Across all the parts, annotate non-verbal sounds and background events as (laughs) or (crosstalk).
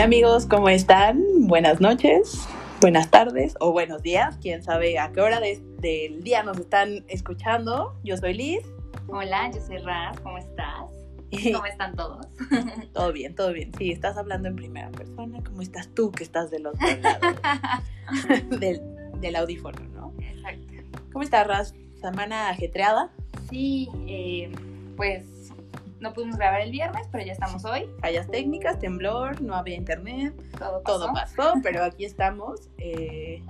Hola amigos, ¿cómo están? Buenas noches, buenas tardes o buenos días. Quién sabe a qué hora del día nos están escuchando. Yo soy Liz. Hola, yo soy Raz. ¿Cómo estás? (laughs) ¿Cómo están todos? (laughs) todo bien, todo bien. Sí, estás hablando en primera persona. ¿Cómo estás tú que estás del otro lado (laughs) del, del audífono, no? Exacto. ¿Cómo estás, Raz? ¿Semana ajetreada? Sí, eh, pues no pudimos grabar el viernes, pero ya estamos hoy. Fallas técnicas, temblor, no había internet. Todo pasó. Todo pasó, pero aquí estamos eh,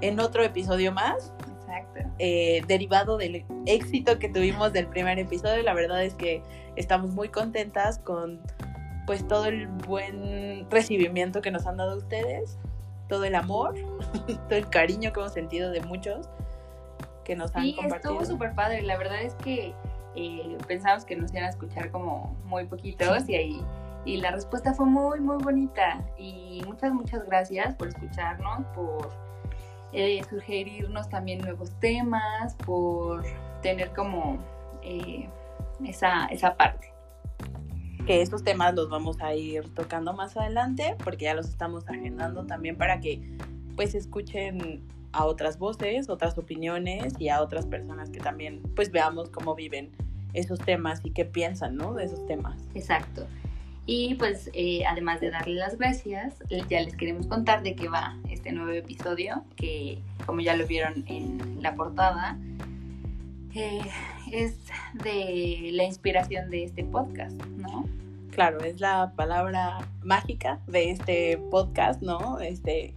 en otro episodio más. Exacto. Eh, derivado del éxito que tuvimos del primer episodio. La verdad es que estamos muy contentas con pues todo el buen recibimiento que nos han dado ustedes, todo el amor, (laughs) todo el cariño que hemos sentido de muchos que nos han Sí, compartido. estuvo súper padre. La verdad es que eh, pensamos que nos iban a escuchar como muy poquitos y ahí y la respuesta fue muy muy bonita. Y muchas muchas gracias por escucharnos por eh, sugerirnos también nuevos temas por tener como eh, esa, esa parte. Que estos temas los vamos a ir tocando más adelante porque ya los estamos agendando también para que pues escuchen a otras voces, otras opiniones y a otras personas que también pues veamos cómo viven esos temas y qué piensan, ¿no? De esos temas. Exacto. Y pues eh, además de darle las gracias, ya les queremos contar de qué va este nuevo episodio, que como ya lo vieron en la portada, eh, es de la inspiración de este podcast, ¿no? Claro, es la palabra mágica de este podcast, ¿no? Este,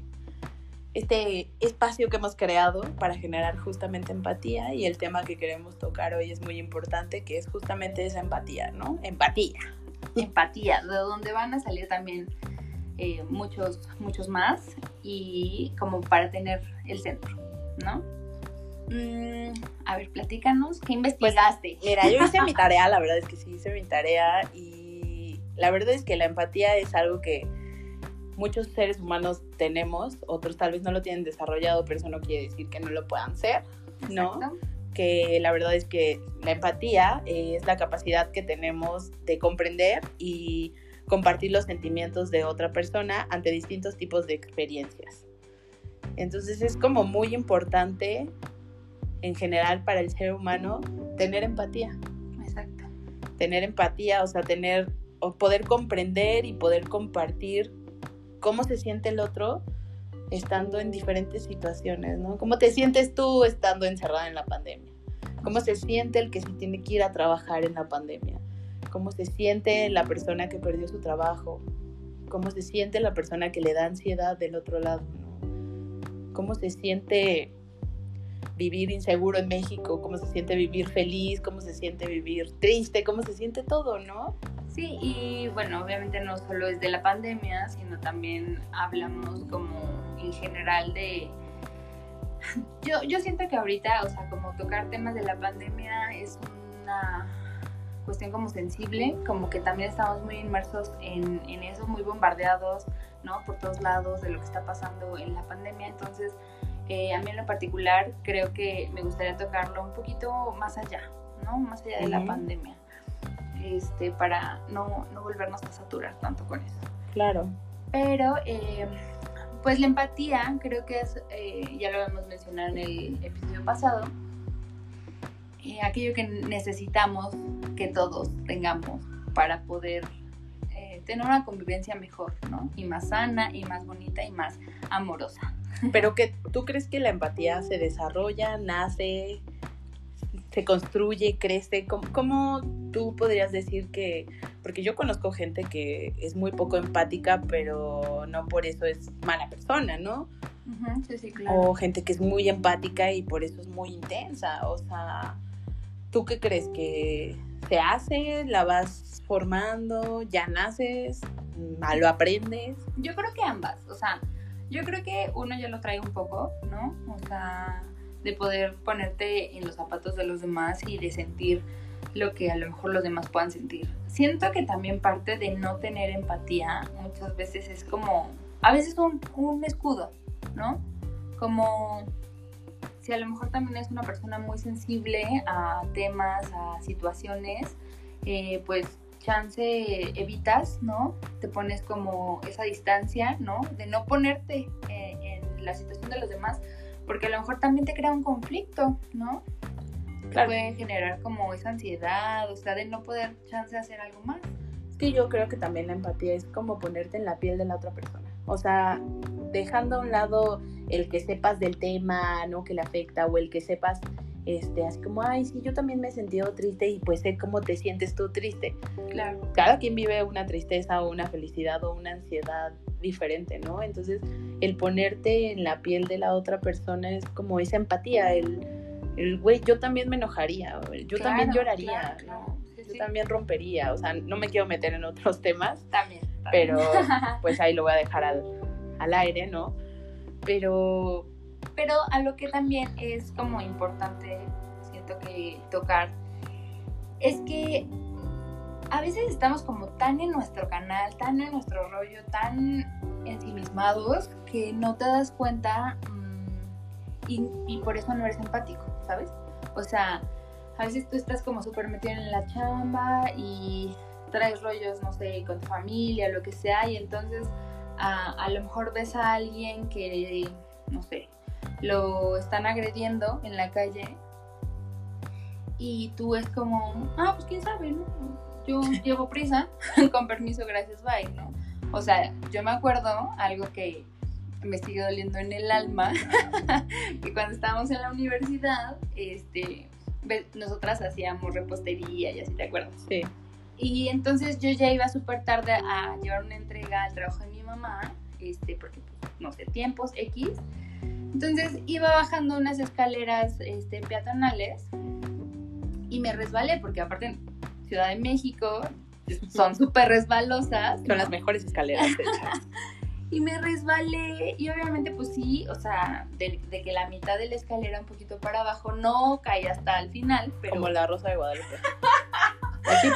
este espacio que hemos creado para generar justamente empatía y el tema que queremos tocar hoy es muy importante, que es justamente esa empatía, ¿no? Empatía. Empatía, de donde van a salir también eh, muchos, muchos más y como para tener el centro, ¿no? Mm, a ver, platícanos, ¿qué investigaste? Mira, yo hice mi (laughs) tarea, la verdad es que sí hice mi tarea y la verdad es que la empatía es algo que muchos seres humanos tenemos, otros tal vez no lo tienen desarrollado, pero eso no quiere decir que no lo puedan ser, ¿no? Exacto. Que la verdad es que la empatía es la capacidad que tenemos de comprender y compartir los sentimientos de otra persona ante distintos tipos de experiencias. Entonces es como muy importante en general para el ser humano tener empatía, Exacto. tener empatía, o sea, tener o poder comprender y poder compartir cómo se siente el otro estando en diferentes situaciones, ¿no? ¿Cómo te sientes tú estando encerrada en la pandemia? ¿Cómo se siente el que se tiene que ir a trabajar en la pandemia? ¿Cómo se siente la persona que perdió su trabajo? ¿Cómo se siente la persona que le da ansiedad del otro lado, ¿no? ¿Cómo se siente vivir inseguro en México? ¿Cómo se siente vivir feliz? ¿Cómo se siente vivir triste? ¿Cómo se siente todo, no? Sí, y bueno, obviamente no solo es de la pandemia, sino también hablamos como en general de... (laughs) Yo, yo siento que ahorita, o sea, como tocar temas de la pandemia es una cuestión como sensible, como que también estamos muy inmersos en, en eso, muy bombardeados, ¿no? Por todos lados de lo que está pasando en la pandemia, entonces eh, a mí en lo particular creo que me gustaría tocarlo un poquito más allá, ¿no? Más allá de la pandemia este, para no, no volvernos a saturar tanto con eso. Claro. Pero, eh, pues la empatía, creo que es, eh, ya lo hemos mencionado en el episodio pasado, eh, aquello que necesitamos que todos tengamos para poder eh, tener una convivencia mejor, ¿no? Y más sana, y más bonita, y más amorosa. Pero que tú crees que la empatía se desarrolla, nace, se construye, crece. ¿Cómo, cómo tú podrías decir que, porque yo conozco gente que es muy poco empática, pero no por eso es mala persona, ¿no? Ujú, sí, sí, claro. O gente que es muy empática y por eso es muy intensa. O sea, ¿tú qué crees que se hace? ¿La vas formando? ¿Ya naces? ¿Ma- ¿Lo aprendes? Yo creo que ambas, o sea, yo creo que uno ya lo trae un poco, ¿no? O sea, de poder ponerte en los zapatos de los demás y de sentir lo que a lo mejor los demás puedan sentir. Siento que también parte de no tener empatía muchas veces es como, a veces un, un escudo, ¿no? Como si a lo mejor también es una persona muy sensible a temas, a situaciones, eh, pues chance evitas, ¿no? Te pones como esa distancia, ¿no? De no ponerte eh, en la situación de los demás, porque a lo mejor también te crea un conflicto, ¿no? Puede generar como esa ansiedad, o sea, de no poder chance hacer algo más. Que yo creo que también la empatía es como ponerte en la piel de la otra persona. O sea, dejando a un lado el que sepas del tema, ¿no? Que le afecta, o el que sepas este, así como, ay, sí, yo también me he sentido triste y pues sé cómo te sientes tú triste. Claro. Cada quien vive una tristeza o una felicidad o una ansiedad diferente, ¿no? Entonces, el ponerte en la piel de la otra persona es como esa empatía, el, el güey, yo también me enojaría, yo también lloraría, ¿no? yo también rompería, o sea, no me quiero meter en otros (laughs) temas, también, pero (laughs) pues ahí lo voy a dejar al, al aire, ¿no? Pero pero a lo que también es como importante, siento que tocar, es que a veces estamos como tan en nuestro canal, tan en nuestro rollo, tan ensimismados, que no te das cuenta mm, y, por eso no eres empático, ¿sabes? O sea, a veces tú estás como súper metido en la chamba y traes rollos, no sé, con tu familia, lo que sea, y entonces a, a lo mejor ves a alguien que, no sé, lo están agrediendo en la calle y tú es como, ah, pues quién sabe, ¿no? Yo llevo prisa, (laughs) con permiso, gracias, bye, ¿no? O sea, yo me acuerdo algo que me sigue doliendo en el alma, (laughs) que cuando estábamos en la universidad, este, nosotras hacíamos repostería y así, ¿te acuerdas? Sí. Y entonces yo ya iba súper tarde a llevar una entrega al trabajo de mi mamá, este, porque, pues, no sé, tiempos X, entonces iba bajando unas escaleras este, peatonales y me resbalé, porque aparte en Ciudad de México son súper resbalosas. Son las mejores escaleras. (laughs) y me resbalé y obviamente pues sí, o sea, de, que la mitad de la escalera un poquito para abajo no caí hasta el final. Pero... Como la Rosa de Guadalupe.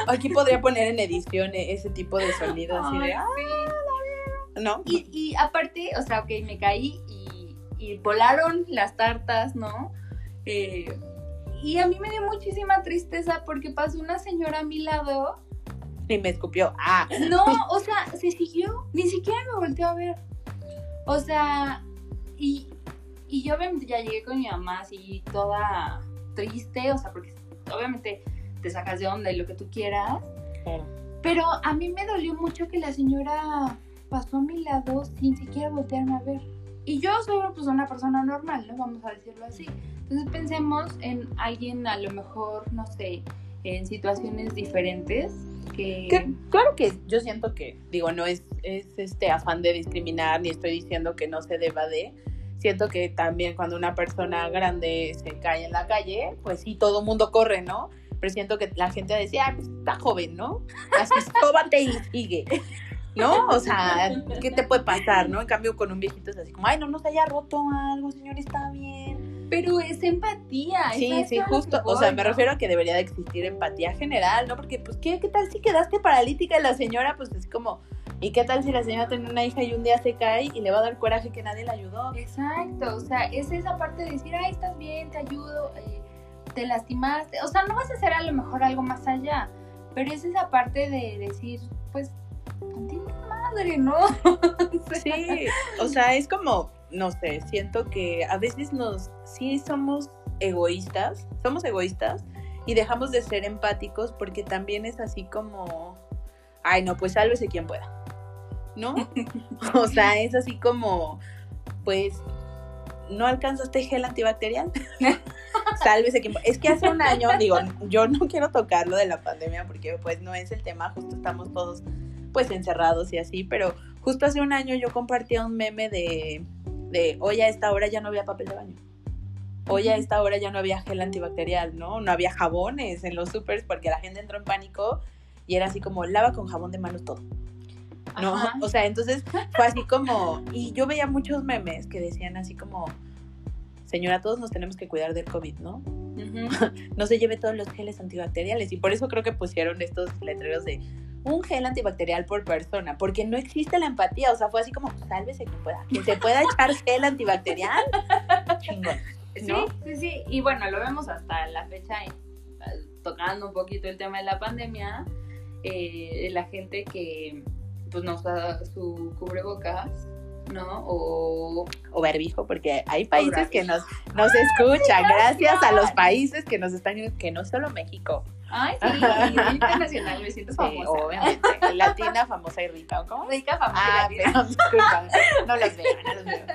Aquí, podría poner en edición ese tipo de sonido así de... Ah, ¿No? Y, y aparte, o sea, ok, me caí y y volaron las tartas, ¿no? Eh, y a mí me dio muchísima tristeza porque pasó una señora a mi lado. Y me escupió. Ah. No, o sea, se siguió. Ni siquiera me volteó a ver. O sea, y, y yo obviamente ya llegué con mi mamá así toda triste, o sea, porque obviamente te sacas de onda y lo que tú quieras. Pero a mí me dolió mucho que la señora pasó a mi lado sin siquiera voltearme a ver. Y yo soy pues, una persona normal, ¿no? Vamos a decirlo así. Entonces pensemos en alguien a lo mejor, no sé, en situaciones diferentes. Que... claro que yo siento que, digo, no es, es este afán de discriminar, ni estoy diciendo que no se deba de. Siento que también cuando una persona grande se cae en la calle, pues sí, todo el mundo corre, ¿no? Pero siento que la gente decía, ah, pues está joven, ¿no? Así, (laughs) sóbate y sigue. ¿No? O sea, ¿qué te puede pasar, no? En cambio, con un viejito es así como, ay, no nos haya roto algo, señor, está bien. Pero es empatía. Sí, sí, justo. o sea, me refiero a que debería de existir empatía general, ¿no? Porque, pues, ¿qué, qué tal si quedaste paralítica y la señora, pues, es como, ¿y qué tal si la señora tiene una hija y un día se cae y le va a dar coraje que nadie la ayudó? Exacto, o sea, es esa parte de decir, ay, estás bien, te ayudo, eh, te lastimaste. O sea, no vas a hacer a lo mejor algo más allá, pero es esa parte de decir, pues, madre, ¿no? (laughs) sí, o sea, es como, no sé, siento que a veces nos, sí somos egoístas, somos egoístas y dejamos de ser empáticos porque también es así como, ay, no, pues sálvese quien pueda, ¿no? (laughs) o sea, es así como, pues, ¿no alcanzaste gel antibacterial? (laughs) Sálvese quien pueda. Es que hace un año, digo, yo no quiero tocar lo de la pandemia porque pues no es el tema, justo estamos todos pues encerrados y así, pero justo hace un año yo compartía un meme de, de hoy a esta hora ya no había papel de baño. Hoy a esta hora ya no había gel antibacterial, ¿no? No había jabones en los supers porque la gente entró en pánico y era así como lava con jabón de manos todo. ¿No? O sea, entonces fue así como, y yo veía muchos memes que decían así como, señora, todos nos tenemos que cuidar del COVID, ¿no? (laughs) no se lleve todos los geles antibacteriales. Y por eso creo que pusieron estos letreros de un gel antibacterial por persona, porque no existe la empatía, o sea, fue así como, sálvese que pueda, que se pueda echar (laughs) gel antibacterial, chingón. Sí, sí, sí, y bueno, lo vemos hasta la fecha, tocando un poquito el tema de la pandemia, eh, la gente que pues no usa su cubrebocas, ¿no? O, o barbijo, porque hay países que nos, nos escuchan, gracias a los países que nos están, que no solo México. Ay, sí, internacional, me siento famosa. obviamente, latina, famosa y rica, ¿o cómo? Rica, famosa Ah, y pero (laughs) disculpa, no los veo, no los veo.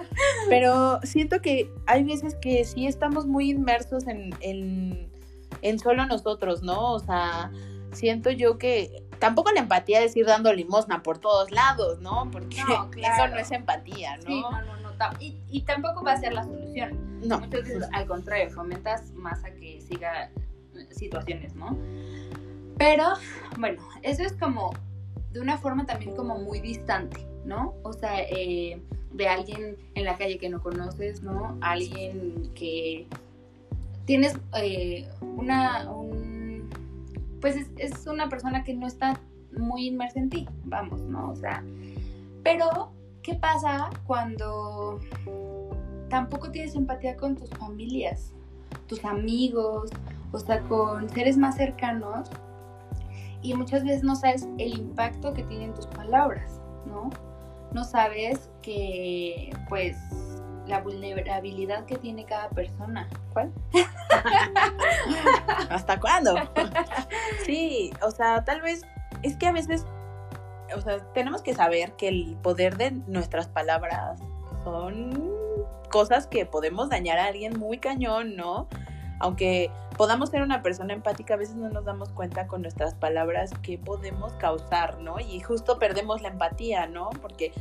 Pero siento que hay veces que sí estamos muy inmersos en, en, en solo nosotros, ¿no? O sea, siento yo que tampoco la empatía es ir dando limosna por todos lados, ¿no? Porque No, claro. (laughs) eso no es empatía, ¿no? Sí, no, no, no. Y, y tampoco va a ser la solución. No. Muchas veces, al contrario, fomentas más a que siga situaciones, ¿no? Pero, bueno, eso es como de una forma también como muy distante, ¿no? O sea, eh, de alguien en la calle que no conoces, ¿no? Alguien que tienes eh, una, un, pues es, es una persona que no está muy inmersa en ti, vamos, ¿no? O sea, pero, ¿qué pasa cuando tampoco tienes empatía con tus familias, tus amigos, o sea, con seres más cercanos? Y muchas veces no sabes el impacto que tienen tus palabras, ¿no? No sabes que, pues, la vulnerabilidad que tiene cada persona. ¿Cuál? (laughs) ¿Hasta cuándo? Sí, o sea, tal vez es que a veces, o sea, tenemos que saber que el poder de nuestras palabras son cosas que podemos dañar a alguien muy cañón, ¿no? Aunque podamos ser una persona empática, a veces no nos damos cuenta con nuestras palabras que podemos causar, ¿no? Y justo perdemos la empatía, ¿no? Porque,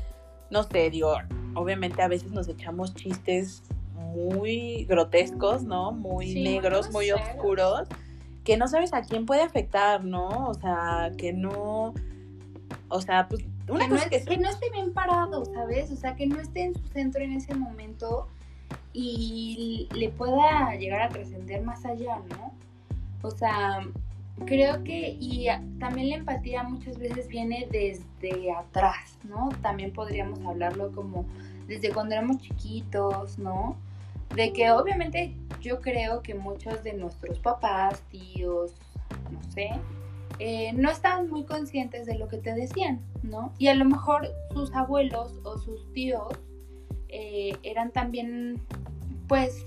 no sé, digo, obviamente a veces nos echamos chistes muy grotescos, ¿no? Muy Sí, negros, muy oscuros, que no sabes a quién puede afectar, ¿no? O sea, que no, o sea, pues una que no, cosa es- que, que no esté bien parado, ¿sabes? O sea, que no esté en su centro en ese momento y le pueda llegar a trascender más allá, ¿no? O sea, creo que, y también la empatía muchas veces viene desde atrás, ¿no? También podríamos hablarlo como desde cuando éramos chiquitos, ¿no? De que obviamente yo creo que muchos de nuestros papás, tíos, no sé, eh, no estaban muy conscientes de lo que te decían, ¿no? Y a lo mejor sus abuelos o sus tíos eh, eran también, pues,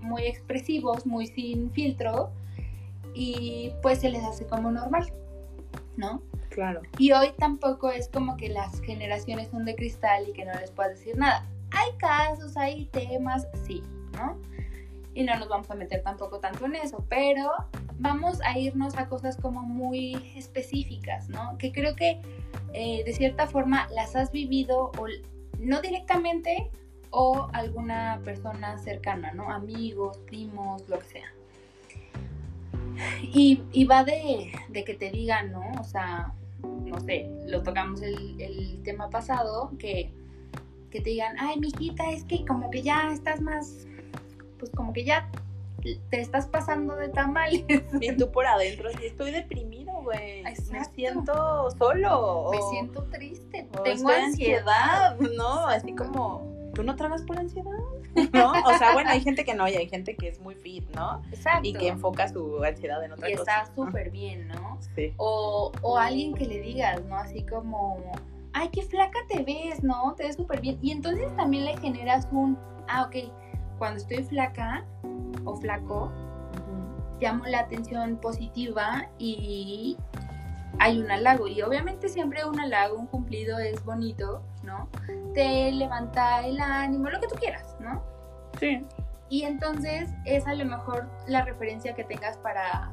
muy expresivos, muy sin filtro, y pues se les hace como normal, ¿no? claro, Y hoy tampoco es como que las generaciones son de cristal y que no les puedas decir nada. Hay casos, hay temas, sí, ¿no? Y no nos vamos a meter tampoco tanto en eso, pero vamos a irnos a cosas como muy específicas, ¿no? Que creo que eh, de cierta forma las has vivido o no directamente o alguna persona cercana, ¿no? Amigos, primos, lo que sea. Y, y va de, de que te digan, ¿no? O sea, no sé, lo tocamos el, el tema pasado, que, que te digan, ay, mijita, es que como que ya estás más, pues como que ya te estás pasando de tamales. y tú por adentro, sí, estoy deprimido, güey, me siento solo, Me siento triste, o tengo ansiedad. ¿no? Así como, ¿tú no tragas por ansiedad? (laughs) ¿No? O sea, bueno, hay gente que no y hay gente que es muy fit, ¿no? Exacto. Y que enfoca su ansiedad en otra y cosa. está súper bien, ¿no? Sí. O, o alguien que le digas, ¿no? Así como, ay, qué flaca te ves, ¿no? Te ves súper bien. Y entonces también le generas un, ah, ok, cuando estoy flaca o flaco, llamo la atención positiva y hay un halago. Y obviamente siempre un halago, un cumplido es bonito, ¿no? Te levanta el ánimo, lo que tú quieras, ¿no? Sí. Y entonces es a lo mejor la referencia que tengas para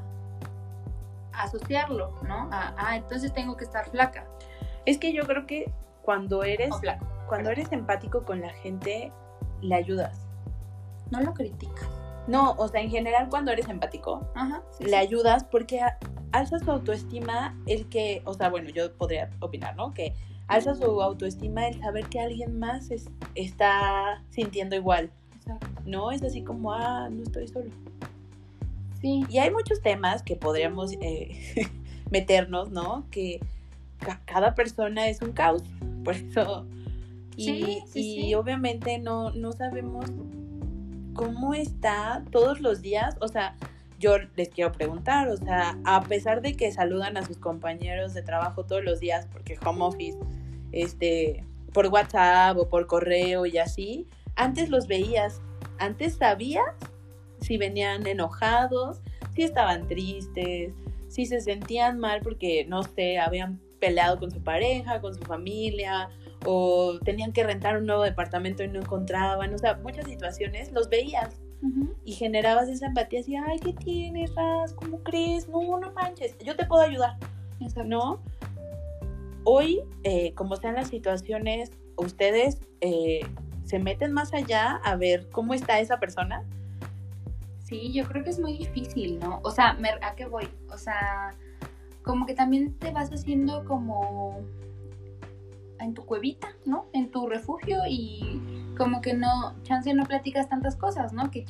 asociarlo, ¿no? Ah, entonces tengo que estar flaca Es que yo creo que cuando eres, o flaco. cuando eres empático con la gente, le ayudas. No lo criticas. No, o sea, en general cuando eres empático, Ajá. sí, le sí. ayudas porque alza su autoestima el que, o sea, bueno, yo podría opinar, ¿no? Que alza su autoestima el saber que alguien más es- está sintiendo igual, Exacto. ¿no? Es así como, ah, no estoy solo. Sí. Y hay muchos temas que podríamos eh, (laughs) meternos, ¿no? Que ca- cada persona es un caos, (laughs) por eso. Y, Sí, sí, y sí. obviamente no, no sabemos cómo está todos los días, o sea, yo les quiero preguntar, o sea, a pesar de que saludan a sus compañeros de trabajo todos los días, porque home office, este, por WhatsApp o por correo y así, antes los veías, antes sabías si venían enojados, si estaban tristes, si se sentían mal porque, no sé, habían peleado con su pareja, con su familia, o tenían que rentar un nuevo departamento y no encontraban, o sea, muchas situaciones los veías y generabas esa empatía, así, ay, ¿qué tienes, Raz? ¿Cómo crees? No, no manches, yo te puedo ayudar, ¿no? Hoy, eh, como sean las situaciones, ustedes eh, se meten más allá a ver cómo está esa persona. Sí, yo creo que es muy difícil, ¿no? O sea, ¿a qué voy? O sea, como que también te vas haciendo como en tu cuevita, ¿no? En tu refugio y como que no, chance no platicas tantas cosas, ¿no? Que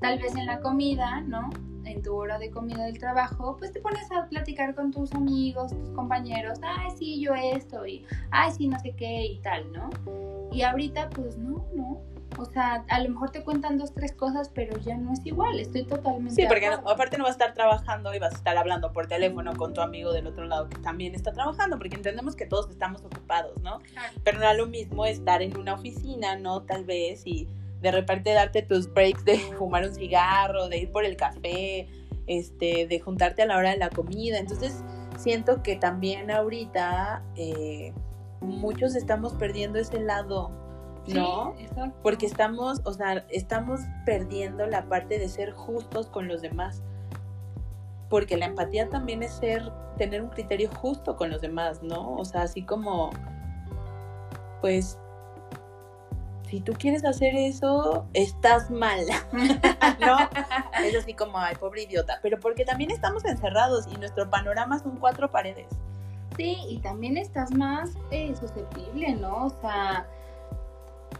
tal vez en la comida, ¿no? En tu hora de comida del trabajo, pues te pones a platicar con tus amigos, tus compañeros, ay, sí, yo esto, y ay, sí, no sé qué, y tal, ¿no? Y ahorita, pues no, no, o sea, a lo mejor te cuentan dos, tres cosas, pero ya no es igual, estoy totalmente... Sí, porque aparte no vas a estar trabajando y vas a estar hablando por teléfono con tu amigo del otro lado que también está trabajando, porque entendemos que todos estamos ocupados, ¿no? Pero no es lo mismo estar en una oficina, ¿no? Tal vez y de repente darte tus breaks de (laughs) fumar un cigarro, de ir por el café, este, de juntarte a la hora de la comida. Entonces, siento que también ahorita eh, muchos estamos perdiendo ese lado ¿no? Porque estamos, o sea, estamos perdiendo la parte de ser justos con los demás. Porque la empatía también es ser, tener un criterio justo con los demás, ¿no? O sea, así como, pues, si tú quieres hacer eso, estás mal, (laughs) ¿no? Es así como, ay, pobre idiota. Pero porque también estamos encerrados y nuestro panorama son cuatro paredes. Sí, y también estás más eh, susceptible, ¿no? O sea,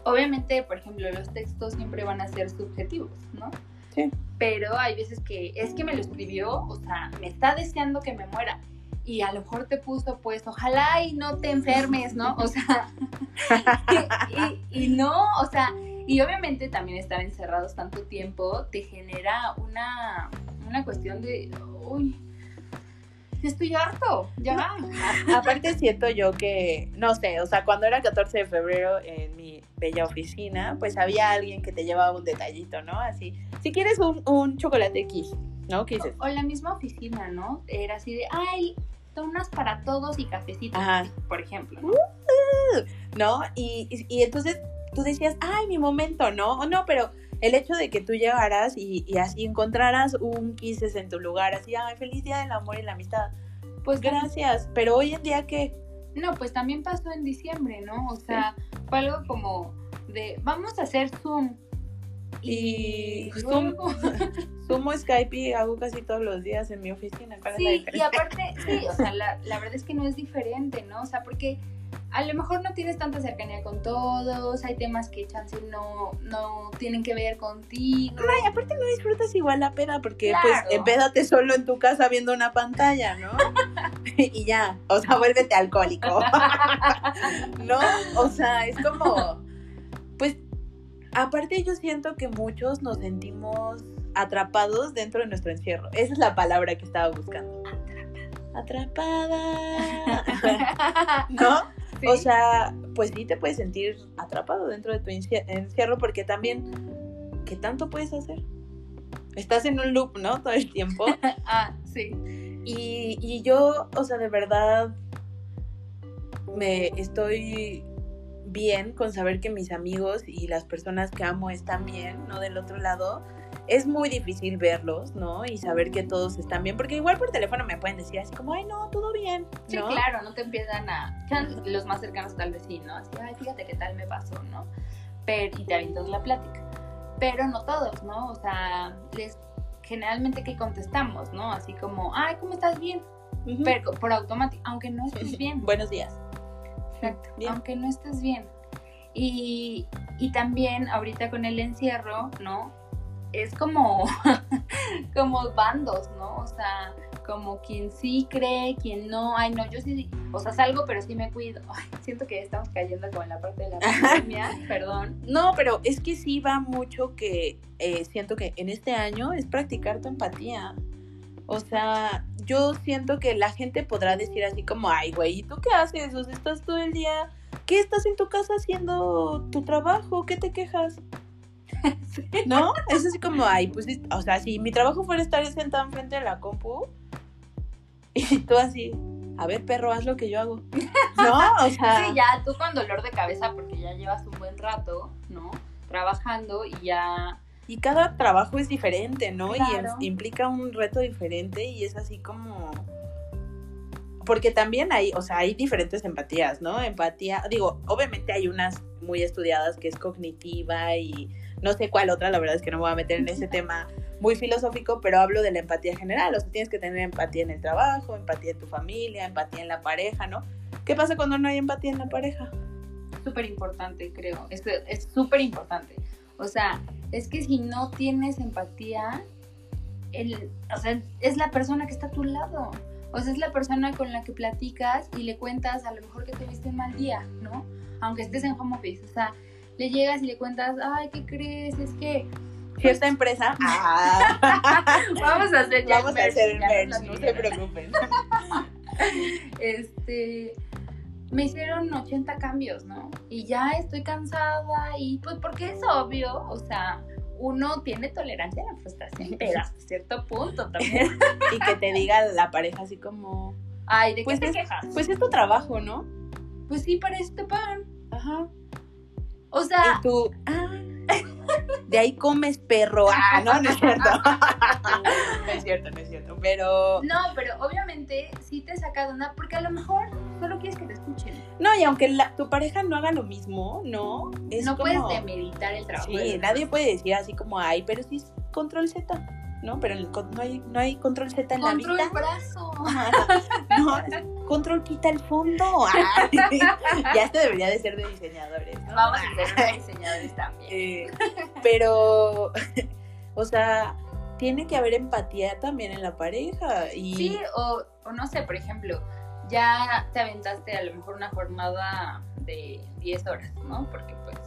obviamente, por ejemplo, los textos siempre van a ser subjetivos, ¿no? Sí. Pero hay veces que es que me lo escribió, o sea, me está deseando que me muera. Y a lo mejor te puso, pues, ojalá y no te enfermes, ¿no? O sea, (laughs) y, no, o sea, y obviamente también estar encerrados tanto tiempo te genera una, una cuestión de, uy, estoy harto, ya. Aparte siento yo que, no sé, o sea, cuando era 14 de febrero en mi bella oficina, pues había alguien que te llevaba un detallito, ¿no? Así, si quieres un, chocolate X, ¿no? ¿Qué dices? O, la misma oficina, ¿no? Era así de, ay, unas para todos y cafecitos, por ejemplo. ¿no? Uh, ¿no? Y, y, entonces tú decías, ay, mi momento, ¿no? No, pero el hecho de que tú llegaras y, y, así encontraras un Kisses en tu lugar, así, ay, feliz día del amor y la amistad. Pues gracias, pero hoy en día qué? No, pues también pasó en diciembre, ¿no? O sea, fue algo como de, vamos a hacer Zoom. Y, Zoom, Zoom o Skype hago casi todos los días en mi oficina. sí, y aparte, sí, o sea, la, (laughs) la verdad es que no es diferente, ¿no? O sea, porque a lo mejor no tienes tanta cercanía con todos, hay temas que chance no, no tienen que ver contigo. y aparte no disfrutas igual la peda porque pues empédate solo en tu casa viendo una pantalla, ¿no? (laughs) y ya, o sea, vuélvete alcohólico. (laughs) ¿No? O sea, es como, pues, aparte yo siento que muchos nos sentimos atrapados dentro de nuestro encierro. Esa es la palabra que estaba buscando. Atrapada. (laughs) ¿No? O sea, pues sí te puedes sentir atrapado dentro de tu encierro porque también, ¿qué tanto puedes hacer? Estás en un loop, ¿no? Todo el tiempo. (laughs) ah, sí. Y, y yo, o sea, de verdad, me estoy bien con saber que mis amigos y las personas que amo están bien, ¿no? Del otro lado es muy difícil verlos, ¿no? Y saber que todos están bien, porque igual por teléfono me pueden decir así como, ay, no, todo bien. ¿no? Sí, claro, no te empiezan a, los más cercanos tal vez sí, ¿no? Así, ay, fíjate qué tal me pasó, ¿no? Pero, y te avientas la plática. Pero no todos, ¿no? O sea, les, generalmente que contestamos, ¿no? Así como, ay, ¿cómo estás bien? Pero por automático, aunque no estés (laughs) bien. Buenos días. Exacto, aunque no estés bien. Y, y también ahorita con el encierro, ¿no? es como, (laughs) como bandos, ¿no? O sea, como quien sí cree, quien no, ay no, yo sí, o sea, salgo pero sí me cuido. (laughs) Ay, siento que estamos cayendo como en la parte de la (laughs) pandemia, perdón. No, pero es que sí va mucho que eh, siento que en este año es practicar tu empatía. O sea, yo siento que la gente podrá decir así como, ay, güey, ¿y tú qué haces? O sea, estás todo el día, ¿qué estás en tu casa haciendo tu trabajo? ¿Qué te quejas? (laughs) ¿No? Es así como, ay, pues, o sea, si mi trabajo fuera estar sentado enfrente de la compu, (laughs) y tú así, a ver, perro, haz lo que yo hago. (laughs) ¿No? O sea. Sí, ya tú con dolor de cabeza porque ya llevas un buen rato, ¿no? Trabajando y ya. Y cada trabajo es diferente, ¿no? Y implica un reto diferente y es así como. Porque también hay, o sea, hay diferentes empatías, ¿no? Empatía, digo, obviamente hay unas muy estudiadas que es cognitiva y no sé cuál otra, la verdad es que no me voy a meter en ese tema muy filosófico, pero hablo de la empatía general, o sea, tienes que tener empatía en el trabajo, empatía en tu familia, empatía en la pareja, ¿no? ¿Qué pasa cuando no hay empatía en la pareja? Súper importante, creo, es súper importante. O sea, es que si no tienes empatía, el, o sea, es la persona que está a tu lado. O sea, es la persona con la que platicas y le cuentas a lo mejor que tuviste un mal día, ¿no? Aunque estés en home office. O sea, le llegas y le cuentas, ay, ¿qué crees? Es que cierta empresa. Ah. (laughs) Vamos a hacer Vamos a hacer el merch, no se preocupen. (laughs) este me hicieron 80 cambios, ¿no? Y ya estoy cansada y pues porque es obvio, o sea, uno tiene tolerancia a la frustración, pero (laughs) hasta cierto punto (laughs) también. y que te diga la pareja así como, ay, ¿de qué pues te quejas? Pues es tu trabajo, ¿no? Pues sí, para esto pan. Ajá. O sea, y tú, ah, de ahí comes perro. Ah, no, no es cierto. (laughs) no es cierto, no es cierto. Pero. No, pero obviamente sí te saca de una. Porque a lo mejor solo quieres que te escuchen. No, y aunque tu pareja no haga lo mismo, ¿no? Es no puedes demeritar el trabajo. Sí, nadie puede decir así como, ay, pero sí es control Z. ¿no? Pero no hay, no hay control Z en la vida. Control brazo. (laughs) no, control quita el fondo. (laughs) ya esto debería de ser de diseñadores, ¿no? Vamos a ser (laughs) de diseñadores también. Eh, pero, o sea, tiene que haber empatía también en la pareja. Y... Sí, o, o no sé, por ejemplo, ya te aventaste a lo mejor una jornada de 10 horas, ¿no? Porque pues,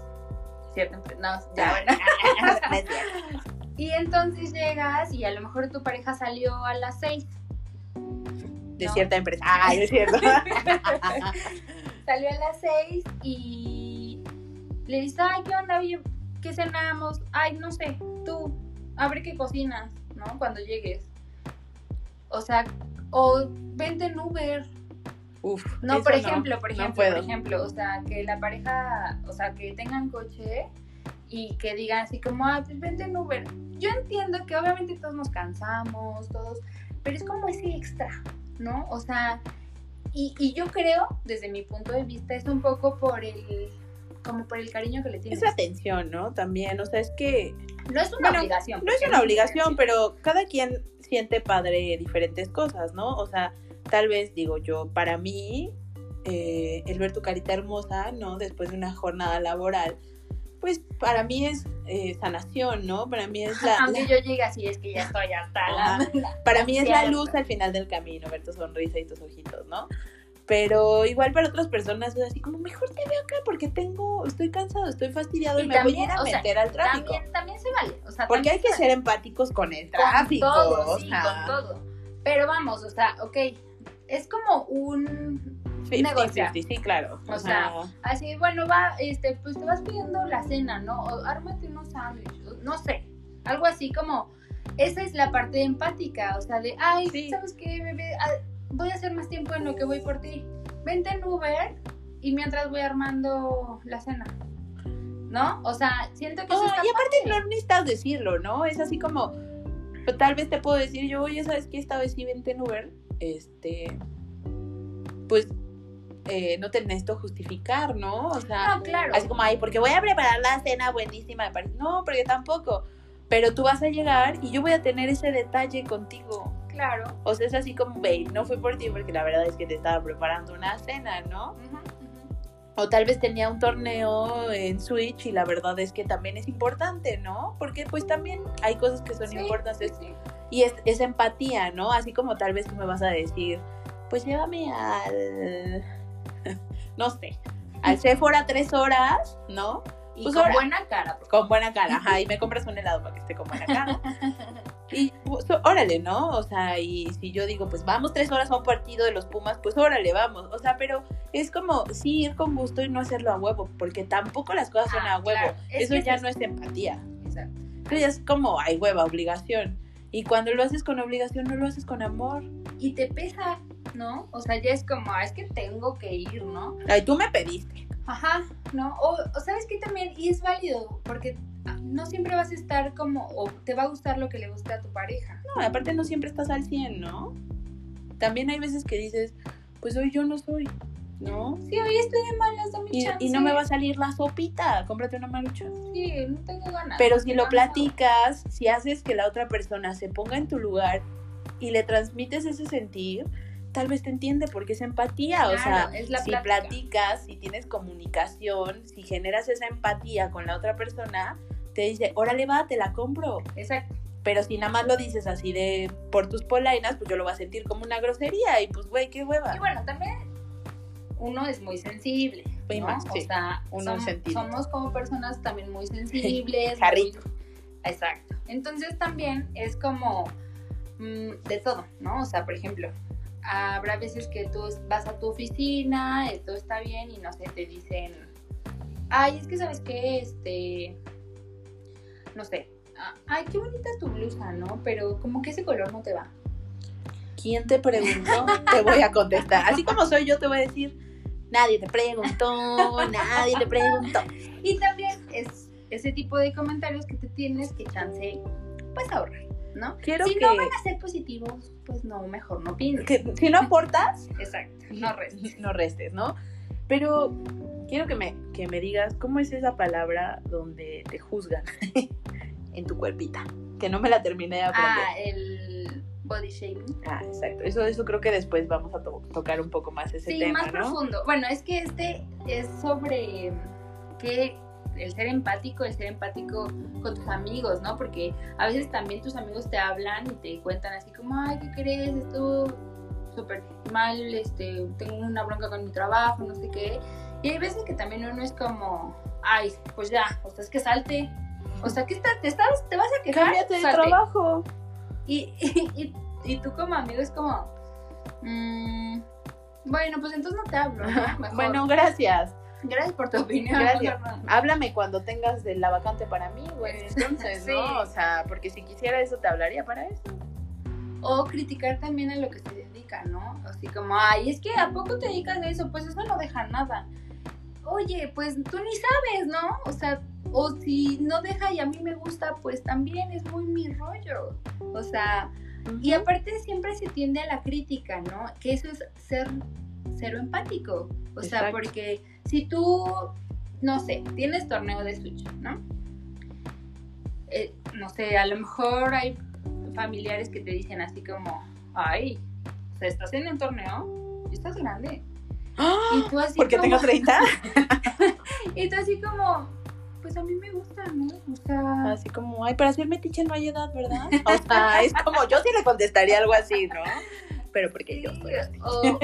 cierto, no, ya bueno. Y entonces llegas y a lo mejor tu pareja salió a las 6. De cierta empresa. Ah, es cierto. (laughs) salió a las 6 y le dices, ay, ¿qué onda? ¿Qué cenamos? Ay, no sé, tú, abre qué cocinas, ¿no? Cuando llegues. O sea, o vente en Uber. Uf, no, por ejemplo, por ejemplo, por ejemplo, o sea, que la pareja, o sea, que tengan coche y que digan así como, ah, pues vente en Uber. Yo entiendo que obviamente todos nos cansamos, todos, pero es como ese extra, ¿no? O sea, y, y yo creo, desde mi punto de vista, es un poco por el, como por el cariño que le tienes. Es atención, ¿no? También, o sea, es que... No es una obligación. No es una obligación, pero cada quien siente padre diferentes cosas, ¿no? O sea, tal vez digo yo, para mí, eh, el ver tu carita hermosa, ¿no? Después de una jornada laboral, pues para mí es eh, sanación, ¿no? Para mí es la... (laughs) Aunque yo llegue así, es que ya estoy hasta la, Para mí es la luz al final del camino, ver tu sonrisa y tus ojitos, ¿no? Pero igual para otras personas es así como, mejor te veo acá porque tengo, estoy cansado, estoy fastidiado y, me voy a ir a meter al tráfico. También, también se vale, o sea, Porque hay que ser empáticos con el tráfico. Con todo, sí, con todo. Pero vamos, o sea, ok, es como un sí, claro. O, sea, así, bueno, va, este, pues te vas pidiendo la cena, ¿no? O ármate unos sándwiches, no sé, algo así como, esa es la parte empática, o sea, de, ay, ¿sabes qué, bebé? Ah, voy a hacer más tiempo en lo que voy por ti. Vente en Uber y mientras voy armando la cena. ¿No? O sea, siento que... y aparte no necesitas decirlo, ¿no? Es así como, tal vez te puedo decir yo, oye, ¿sabes qué? Esta vez sí vente en Uber. Este, pues eh, no te necesito justificar, ¿no? O sea, no, claro. así como, ay, porque voy a preparar la cena buenísima. No, porque tampoco. Pero tú vas a llegar y yo voy a tener ese detalle contigo. Claro. O sea, es así como, ve, no fue por ti porque la verdad es que te estaba preparando una cena, ¿no? O tal vez tenía un torneo en Switch y la verdad es que también es importante, ¿no? Porque pues también hay cosas que son importantes. Y es, es empatía, ¿no? Así como tal vez tú me vas a decir, pues llévame al, no sé, al Sephora tres horas, ¿no? Y Pues con ahora- buena cara. Con buena cara, ajá, y me (laughs) compras un helado para que esté con buena cara. (laughs) Y pues, órale, ¿no? O sea, y si yo digo, pues vamos tres horas a un partido de los Pumas, pues órale, vamos. O sea, pero es como, sí, ir con gusto y no hacerlo a huevo, porque tampoco las cosas son Ah, a huevo. claro. Eso ya es no es empatía. Exacto. Ya es como, ay, hueva, obligación. Y cuando lo haces con obligación, no lo haces con amor. Y te pesa, ¿no? O sea, ya es como, ah, es que tengo que ir, ¿no? Ay, tú me pediste. Ajá, ¿no? O, o sabes que también, y es válido, porque ah, no siempre vas a estar como, o te va a gustar lo que le gusta a tu pareja. No, aparte no siempre estás al 100, ¿no? También hay veces que dices, pues hoy yo no soy, ¿no? Sí, hoy estoy de malas, dame Y, chance. y no me va a salir la sopita, cómprate una marucha. Sí, no tengo ganas. Pero si lo platicas, si haces que la otra persona se ponga en tu lugar y le transmites ese sentir, tal vez te entiende porque es empatía. o sea, es la si plática. platicas, si tienes comunicación, si generas esa empatía con la otra persona, te dice, órale va, te la compro. Exacto. Pero si nada más lo dices así de por tus polainas, pues yo lo voy a sentir como una grosería y pues güey, qué hueva. Y bueno, también uno es muy sensible. Muy ¿no? más, O sí. sea, Uno som- sentido. somos como personas también muy (laughs) sensibles. Jarrito. Exacto. Entonces también es como mm, de todo, ¿no? O sea, por ejemplo, habrá veces que tú vas a tu oficina, todo está bien y no sé, te dicen, ay, es que sabes qué, este, no sé, ay, qué bonita es tu blusa, ¿no? Pero como que ese color no te va. ¿Quién te preguntó? te voy a contestar. Así como soy yo, te voy a decir, nadie te preguntó, nadie te preguntó. Y también es ese tipo de comentarios que te tienes que chance, pues ahorrar, ¿no? Quiero si que, no van a ser positivos, pues no, mejor no que si no aportas, Exacto, (laughs) no restes. no restes, ¿no? Pero quiero que me, que me digas cómo es esa palabra donde te juzgan (laughs) en tu cuerpita. Que no me la terminé de aprender. Ah, el body shaming. Ah, exacto. Eso, eso creo que después vamos a to- tocar un poco más ese Sí, tema, más ¿no? profundo. Bueno, es que este es sobre que el ser empático, el ser empático con tus amigos, ¿no? Porque a veces también tus amigos te hablan y te cuentan así como, ay, ¿qué crees? Esto súper mal, este, tengo una bronca con mi trabajo, no sé qué. Y hay veces que también uno es como, ay, pues ya, o sea, es que salte. O sea, que te, estás, te vas a quejar. Cámbiate de Salte. trabajo. Y, y, y- y tú como amigo es como, mm, bueno, pues entonces no te hablo, ¿no? (laughs) Mejor. Bueno, gracias. Gracias por tu opinión. Gracias. Háblame cuando tengas de la vacante para mí, güey. Entonces, Sí. ¿no? O sea, porque si quisiera eso, te hablaría para eso. O criticar también a lo que se dedica, ¿no? Así como, ay, es que ¿a poco te dedicas a eso? Pues eso no deja nada. Oye, pues tú ni sabes, ¿no? O sea, o si no deja y a mí me gusta, pues también es muy mi rollo. O sea, Y aparte siempre se tiende a la crítica, ¿no? Que eso es ser cero empático. O sea, porque si tú, no sé, tienes torneo de Switch, ¿no? Eh, no sé, a lo mejor hay familiares que te dicen así como, ay, o sea, estás en un torneo y estás grande. ¡Ah! Y tú así Porque como, tengo 30. (laughs) Y tú así como, pues a mí me gusta, ¿no? O sea, Así como, ay, para hacer metiche no hay edad, ¿verdad? O sea, es como, yo sí le contestaría algo así, ¿no? Pero porque yo soy así. o,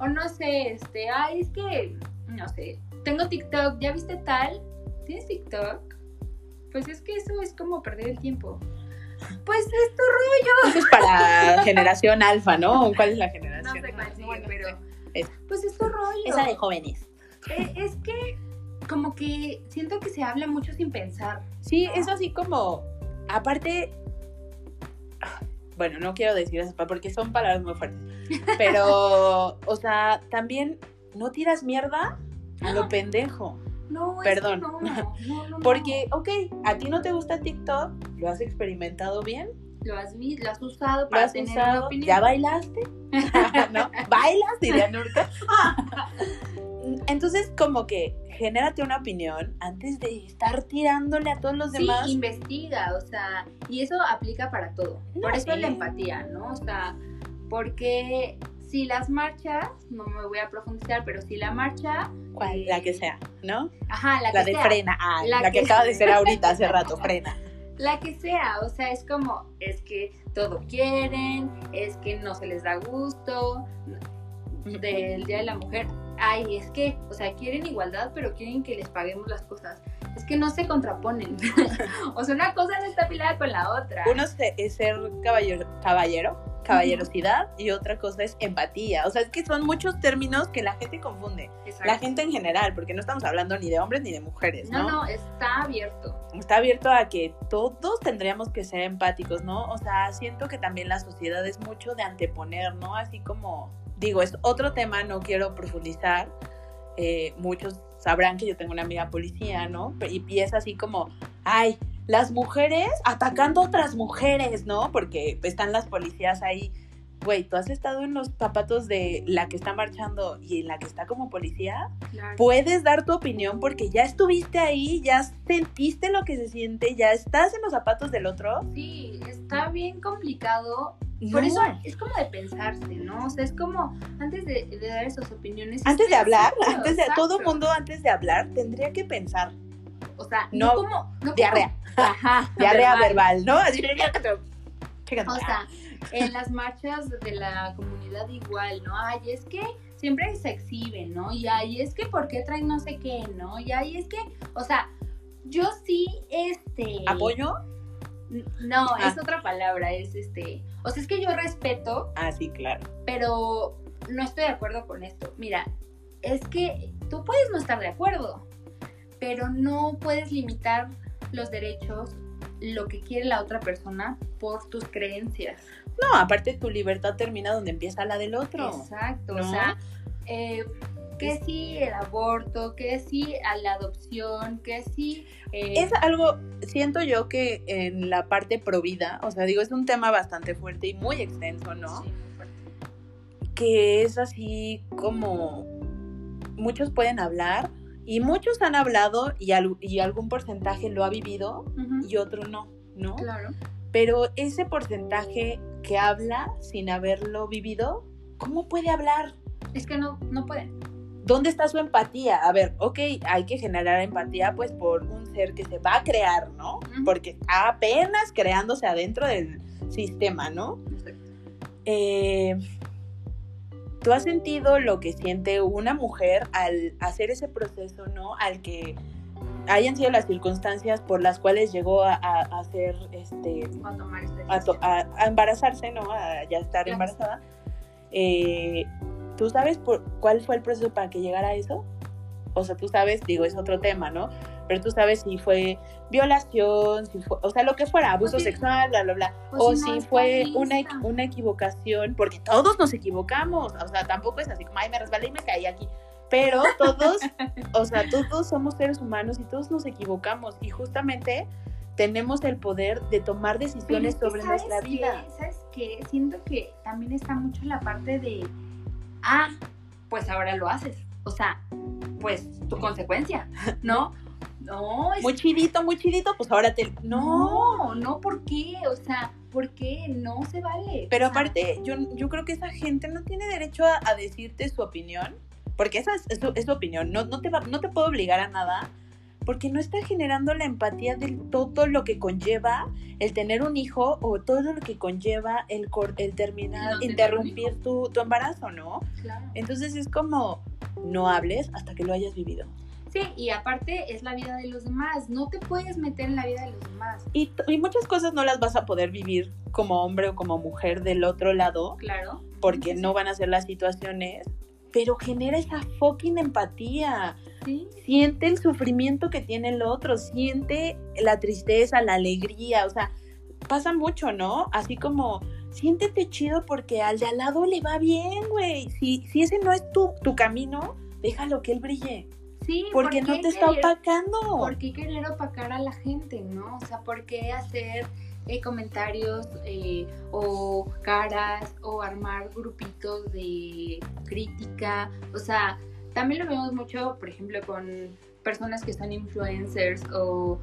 o no sé, este, ay, es que, no sé, tengo TikTok, ¿ya viste tal? ¿Tienes TikTok? Pues es que eso es como perder el tiempo. Pues es tu rollo. Eso es para (laughs) generación alfa, ¿no? ¿Cuál es la No generación? sé cuál Bueno, pero pues es tu rollo. Esa de jóvenes. Eh, es que como que siento que se habla mucho sin pensar. Sí, ¿no? es así como, aparte, bueno, no quiero decir eso porque son palabras muy fuertes, pero, o sea, también no tiras mierda a lo (gasps) pendejo, No, es Perdón. (laughs) no, no, porque, ok, a ti no te gusta TikTok, lo has experimentado bien, lo has visto, lo has usado lo para has tener una usado, opinión. ya bailaste, (laughs) ¿no? Bailas, diría (laughs) Nurka. Entonces, como que genérate una opinión antes de estar tirándole a todos los Sí, demás. investiga, o sea, y eso aplica para todo. Por eso sí. la empatía, ¿no? O sea, porque si las marchas, no me voy a profundizar, pero si la marcha, ¿Cuál? La que sea, ¿no? ajá, la, La, que de sea, frena, ah, la, La que, que acaba de ser ahorita, hace rato, (laughs) frena. la que sea, o sea, es como, es que todo quieren, es que no se les da gusto del Día de la Mujer. Ay, es que, o sea, quieren igualdad, pero quieren que les paguemos las cosas. Es que no se contraponen. (laughs) o sea, una cosa no está peleada con la otra. Uno es ser caballero, caballero caballerosidad y otra cosa es empatía. O sea, es que son muchos términos que la gente confunde. La gente en general, porque no estamos hablando ni de hombres ni de mujeres, ¿no? No, no, está abierto. Está abierto a que todos tendríamos que ser empáticos, ¿no? O sea, siento que también la sociedad es mucho de anteponer, ¿no? Así como, digo, es otro tema, no quiero profundizar. Eh, muchos sabrán que yo tengo una amiga policía, ¿no? Y, y es así como, ay, las mujeres atacando a otras mujeres, ¿no? Porque están las policías ahí. Güey, ¿tú has estado en los zapatos de la que está marchando y en la que está como policía? Puedes dar tu opinión porque ya estuviste ahí, ya sentiste lo que se siente, ya estás en los zapatos del otro. Sí, está bien complicado Por eso es como de pensarse, ¿no? O sea, es como antes de, dar esas opiniones. Antes de hablar, antes de todo mundo antes de hablar tendría que pensar. O sea, no, como. diarrea. Ajá. (laughs) diarrea verbal, ¿no? Así o sea, en las marchas de la comunidad igual, ¿no? Ay, es que siempre se exhiben, ¿no? Y ay, es que ¿por qué traen no sé qué, ¿no? Y ay, es que, o sea, yo sí, este... ¿Apoyo? No, es ah. otra palabra, es este... O sea, es que yo respeto. Ah, sí, claro. Pero no estoy de acuerdo con esto. Mira, es que tú puedes no estar de acuerdo, pero no puedes limitar los derechos, lo que quiere la otra persona por tus creencias. No, aparte tu libertad termina donde empieza la del otro. Exacto, o sea, eh, que sí el aborto, que sí a la adopción, que sí... Eh, es algo, siento yo que en la parte provida, o sea, digo, es un tema bastante fuerte y muy extenso, ¿no? Sí, fuerte. Que es así como muchos pueden hablar, y muchos han hablado y, y algún porcentaje lo ha vivido y otro no, ¿no? Claro. Pero ese porcentaje que habla sin haberlo vivido, ¿cómo puede hablar? Es que no, no puede. ¿Dónde está su empatía? A ver, ok, hay que generar empatía pues por un ser que se va a crear, ¿no? Porque está apenas creándose adentro del sistema, ¿no? Eh, ¿Tú has sentido lo que siente una mujer al hacer ese proceso, ¿no? Al que hayan sido las circunstancias por las cuales llegó a, hacer este a, embarazarse, ¿no? A ya estar embarazada. Eh, ¿Tú sabes por cuál fue el proceso para que llegara a eso? O sea, tú sabes, digo, es otro tema, ¿no? Pero tú sabes si fue violación, si fue, o sea, lo que fuera, abuso sexual, bla, bla, bla, o, si, fue una, una equivocación, porque todos nos equivocamos, o sea, tampoco es así como, ay, me resbalé y me caí aquí, pero todos, o sea, todos somos seres humanos y todos nos equivocamos y justamente tenemos el poder de tomar decisiones sobre nuestra vida. ¿Sabes qué? Siento que también está mucho la parte de, ah, pues ahora lo haces. O sea, pues tu consecuencia, ¿no? No, es... Muy chidito, muy chidito, pues ahora te... No, no, ¿por qué? O sea, ¿por qué? No se vale. Pero aparte, yo, yo creo que esa gente no tiene derecho a, decirte su opinión, porque esa es, su, opinión, no, no, te no te puedo obligar a nada, porque no está generando la empatía de todo lo que conlleva el tener un hijo o todo lo que conlleva el, el terminar, interrumpir tu, tu, embarazo, ¿no? Claro. Entonces es como, no hables hasta que lo hayas vivido. Sí, y aparte es la vida de los demás, no te puedes meter en la vida de los demás. Y, muchas cosas no las vas a poder vivir como hombre o como mujer del otro lado. Claro. Porque no van a ser las situaciones, pero genera esa fucking empatía. ¿Sí? Siente el sufrimiento que tiene el otro, siente la tristeza, la alegría, o sea, pasa mucho, ¿no? Así como siéntete chido porque al de al lado le va bien, güey. Si, si ese no es tu, tu camino, déjalo que él brille. Sí, porque no te está opacando. ¿Por qué querer opacar a la gente, no? O sea, ¿por qué hacer eh, comentarios eh, o caras o armar grupitos de crítica? O sea, también lo vemos mucho, por ejemplo, con personas que son influencers o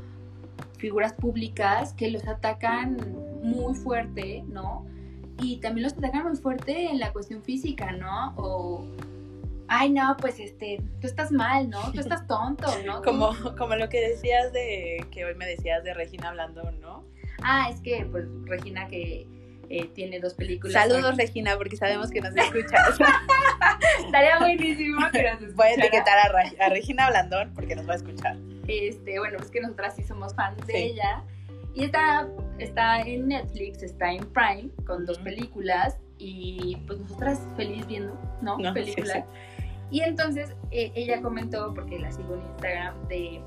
figuras públicas que los atacan muy fuerte, ¿no? Y también los atacan muy fuerte en la cuestión física, ¿no? O ay, no, pues este, tú estás mal, ¿no? Tú estás (laughs) tonto, ¿no? como, como lo que decías de, que hoy me decías de Regina hablando, ¿no? Ah, es que, pues, Regina que eh, tiene dos películas. Saludos, Regina, porque sabemos que nos escuchas. (laughs) Estaría buenísimo que nos escuchara. (laughs) Voy a etiquetar a, Regina Blandón porque nos va a escuchar. Este, bueno, es que nosotras sí somos fans de Sí. ella. Y está, está en Netflix, está en Prime, con dos películas. Y pues nosotras feliz viendo, ¿no? No, sí, películas. Y entonces eh, ella comentó, porque la sigo en Instagram, de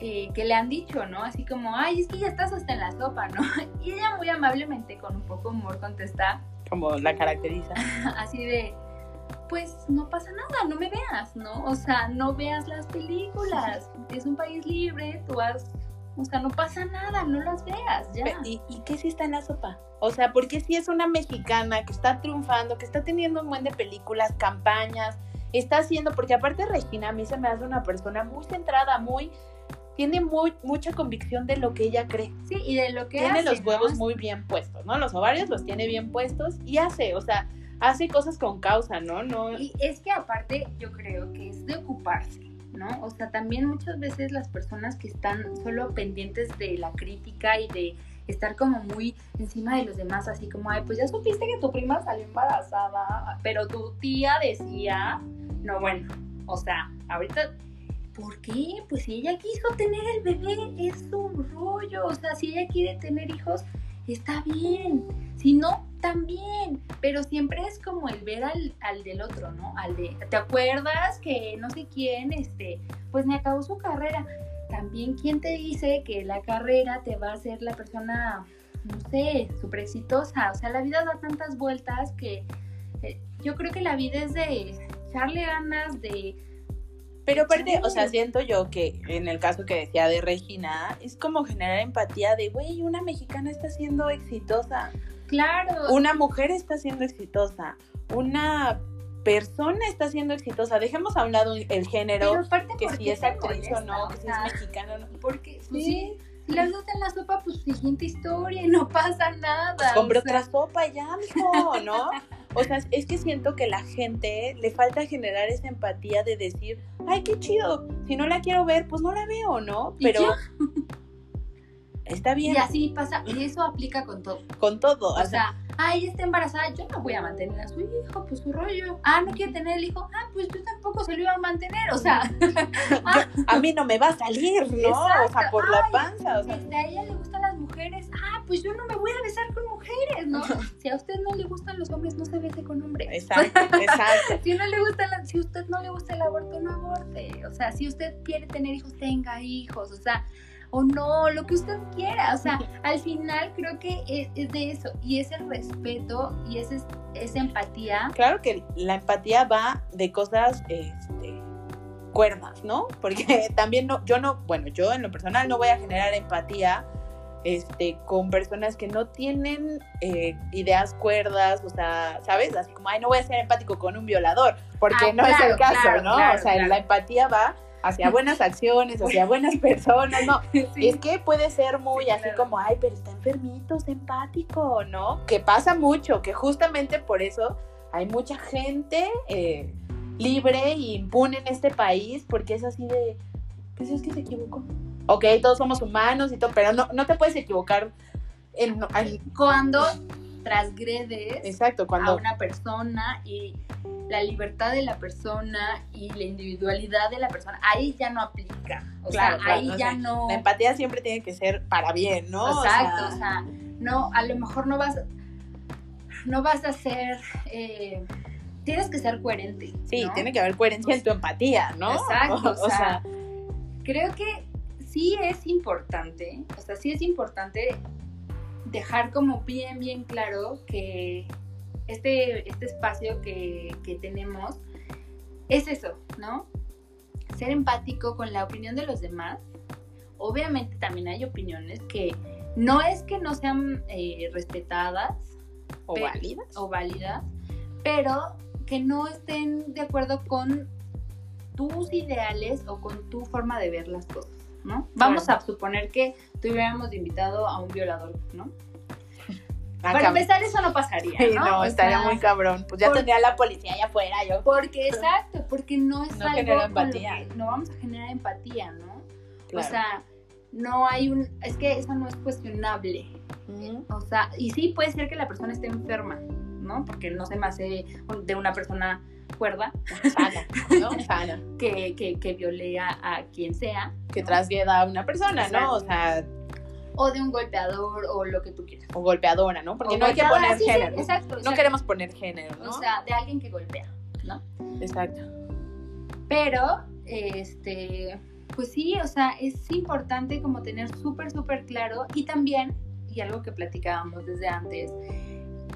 eh, que le han dicho, ¿no? Así como, ay, es que ya estás hasta en la sopa, ¿no? (laughs) Y ella muy amablemente, con un poco de humor, contesta Como la caracteriza. (laughs) así de, pues no pasa nada, no me veas, ¿no? O sea, no veas las películas, es un país libre, tú has, o sea, no pasa nada, no las veas, ya. ¿Y, ¿Y qué sí está en la sopa? O sea, porque si es una mexicana que está triunfando, que está teniendo un buen de películas, campañas, está haciendo, porque aparte Regina a mí se me hace una persona muy centrada, muy, tiene muy, mucha convicción de lo que ella cree. Sí, y de lo que Tiene hace, los huevos ¿no? muy bien puestos, ¿no? Los ovarios los tiene bien puestos y hace, o sea, hace cosas con causa, ¿no? No, Y es que aparte yo creo que es de ocuparse, ¿no? O sea, también muchas veces las personas que están solo pendientes de la crítica y de estar como muy encima de los demás, así como, ay, pues ya supiste que tu prima salió embarazada, pero tu tía decía, no, bueno, o sea, ahorita, ¿por qué? Pues si ella quiso tener el bebé, es su rollo, o sea, si ella quiere tener hijos, está bien, si no, también, pero siempre es como el ver al, al del otro, ¿no? Al de, ¿te acuerdas que no sé quién, este, pues me acabó su carrera? También, ¿quién te dice que la carrera te va a hacer la persona, no sé, súper exitosa? O sea, la vida da tantas vueltas que eh, yo creo que la vida es de echarle ganas, de... Pero aparte, o sea, siento yo que en el caso que decía de Regina, es como generar empatía de, güey, una mexicana está siendo exitosa, Claro, una mujer está siendo exitosa, una persona está siendo exitosa. Dejemos a un lado el pero género, aparte que ¿por si es actriz o no, que si es mexicana o no. Porque, pues, Sí. sí, si las dos en la sopa, pues siguiente historia y no pasa nada. Pues sea, otra sopa ya, mijo, ¿no? O sea, es que siento que la gente le falta generar esa empatía de decir, ay, qué chido, si no la quiero ver, pues no la veo, ¿no? ¿Y Pero? Está bien Y así pasa, y eso aplica con todo. con todo. O sea, ay, está embarazada, yo no voy a mantener a su hijo, pues su rollo. Ah, no quiere tener el hijo, ah, pues yo tampoco se lo iba a mantener. O sea, (laughs) (laughs) a mí no me va a salir, ¿no? o sea, por la panza, o sea, a ella le gustan las mujeres, ah, pues yo no me voy a besar con mujeres, ¿no? (laughs) Si a usted no le gustan los hombres, no se bese con hombres. exacto, exacto. Si no le gusta la- si usted no le gusta el aborto, no aborte. O sea, si usted quiere tener hijos, tenga hijos. O sea, o no, lo que usted quiera. O sea, al final creo que es, es de eso. Y es el respeto y es, es- esa empatía. Claro que la empatía va de cosas, este, cuerdas, ¿no? Porque también no, yo no, bueno, yo en lo personal no voy a generar empatía, este, con personas que no tienen eh, ideas cuerdas, o sea, ¿sabes? Así como, ay, no voy a ser empático con un violador, porque Ah, no es el caso, claro, ¿no? claro, o sea, la empatía va hacia buenas acciones, hacia buenas personas, ¿no? (laughs) Sí. Es que puede ser muy Sí, así claro. como, ay, pero está enfermito, es empático, ¿no? Que pasa mucho, que justamente por eso hay mucha gente eh, libre y impune en este país, porque es así de, pues es que se equivocó. Ok, todos somos humanos y todo, pero no, no te puedes equivocar en, en- Cuando transgredes exacto, a cuando una persona y la libertad de la persona y la individualidad de la persona, ahí ya no aplica. O Claro, sea, claro, ahí o ya sea, no. la empatía siempre tiene que ser para bien, ¿no? O Exacto, sea, o sea, no, a lo mejor no vas, no vas a ser, eh, tienes que ser coherente. sí, ¿no? tiene que haber coherencia en tu empatía, ¿no? Exacto, (laughs) o sea, creo que sí es importante, o sea, sí es importante dejar como bien, bien claro que este, este espacio que, que tenemos es eso, ¿no? Ser empático con la opinión de los demás. Obviamente también hay opiniones que no es que no sean eh, respetadas, o válidas. o válidas, pero que no estén de acuerdo con tus ideales o con tu forma de ver las cosas, ¿no? Vamos a suponer que tuviéramos invitado a un violador, ¿no? Para Acá- empezar, eso no pasaría, Sí, ¿no? estaría sea, muy cabrón. Pues ya por- tendría la policía allá afuera, yo. Porque, exacto, porque no es No algo con lo que no vamos a generar empatía, ¿no? Claro. O sea, no hay un, es que eso no es cuestionable. O sea, y sí puede ser que la persona esté enferma, ¿no? Porque no se me hace de una persona cuerda, sana, ¿no? Sana. que, que, que violea a quien sea. Que trasgueda a una persona, ¿no? O sea, o de un golpeador o lo que tú quieras. O golpeadora, ¿no? Porque no hay que poner género. exacto, No queremos poner género, ¿no? O sea, de alguien que golpea, ¿no? Exacto. Pero, este, pues sí, o sea, es importante como tener súper, súper claro y también, y algo que platicábamos desde antes,